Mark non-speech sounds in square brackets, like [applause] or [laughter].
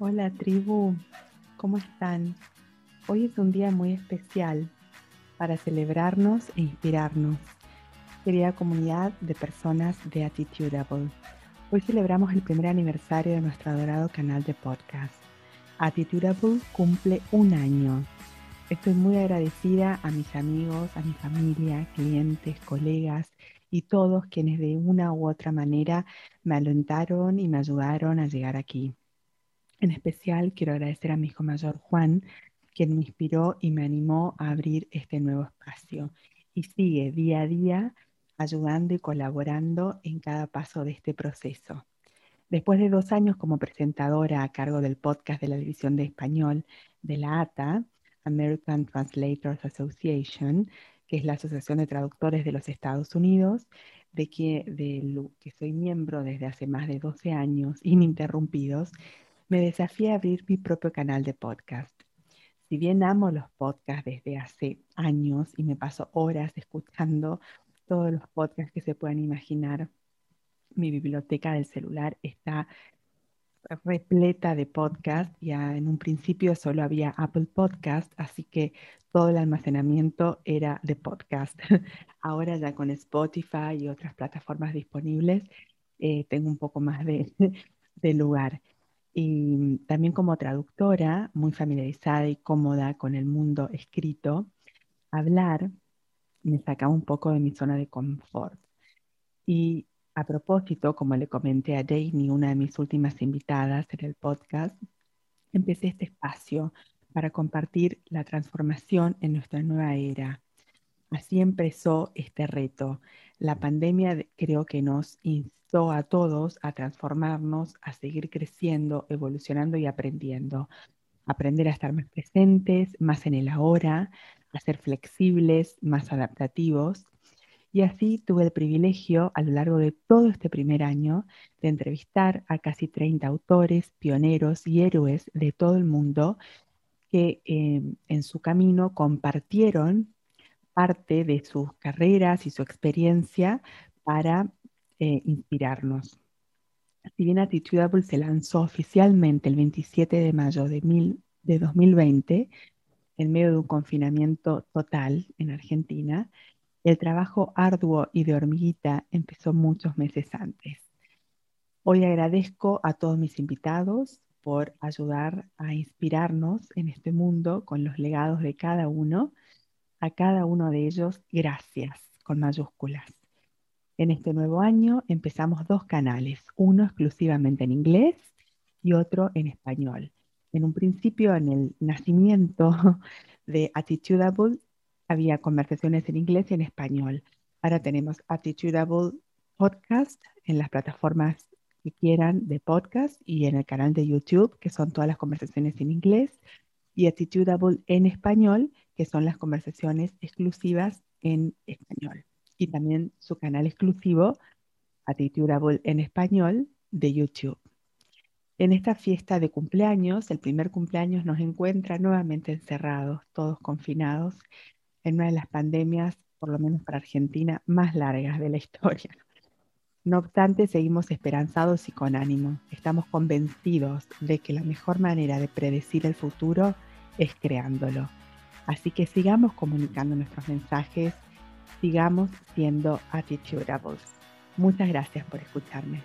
Hola tribu, ¿cómo están? Hoy es un día muy especial para celebrarnos e inspirarnos, querida comunidad de personas de Attitudeable. Hoy celebramos el primer aniversario de nuestro adorado canal de podcast. Attitudeable cumple un año. Estoy muy agradecida a mis amigos, a mi familia, clientes, colegas y todos quienes de una u otra manera me alentaron y me ayudaron a llegar aquí. En especial quiero agradecer a mi hijo mayor Juan, quien me inspiró y me animó a abrir este nuevo espacio y sigue día a día ayudando y colaborando en cada paso de este proceso. Después de dos años como presentadora a cargo del podcast de la División de Español de la ATA, American Translators Association, que es la Asociación de Traductores de los Estados Unidos, de que, de que soy miembro desde hace más de 12 años ininterrumpidos, me desafié a abrir mi propio canal de podcast. Si bien amo los podcasts desde hace años y me paso horas escuchando todos los podcasts que se puedan imaginar, mi biblioteca del celular está repleta de podcasts. Ya en un principio solo había Apple Podcast, así que todo el almacenamiento era de podcast. [laughs] Ahora ya con Spotify y otras plataformas disponibles, eh, tengo un poco más de, [laughs] de lugar. Y también como traductora, muy familiarizada y cómoda con el mundo escrito, hablar me sacaba un poco de mi zona de confort. Y a propósito, como le comenté a Dani, una de mis últimas invitadas en el podcast, empecé este espacio para compartir la transformación en nuestra nueva era. Así empezó este reto. La pandemia creo que nos a todos a transformarnos, a seguir creciendo, evolucionando y aprendiendo. Aprender a estar más presentes, más en el ahora, a ser flexibles, más adaptativos. Y así tuve el privilegio a lo largo de todo este primer año de entrevistar a casi 30 autores, pioneros y héroes de todo el mundo que eh, en su camino compartieron parte de sus carreras y su experiencia para eh, inspirarnos. Si bien Attitudeable se lanzó oficialmente el 27 de mayo de, de 2020, en medio de un confinamiento total en Argentina, el trabajo arduo y de hormiguita empezó muchos meses antes. Hoy agradezco a todos mis invitados por ayudar a inspirarnos en este mundo con los legados de cada uno. A cada uno de ellos, gracias con mayúsculas. En este nuevo año empezamos dos canales, uno exclusivamente en inglés y otro en español. En un principio, en el nacimiento [laughs] de Attitudeable, había conversaciones en inglés y en español. Ahora tenemos Attitudeable Podcast en las plataformas que quieran de podcast y en el canal de YouTube, que son todas las conversaciones en inglés, y Attitudeable en español, que son las conversaciones exclusivas en español y también su canal exclusivo, Attitudeable en español, de YouTube. En esta fiesta de cumpleaños, el primer cumpleaños nos encuentra nuevamente encerrados, todos confinados, en una de las pandemias, por lo menos para Argentina, más largas de la [laughs] historia. No obstante, seguimos esperanzados y con ánimo. Estamos convencidos de que la mejor manera de predecir el futuro es creándolo. Así que sigamos comunicando nuestros mensajes sigamos siendo attitudeables. Muchas gracias por escucharme.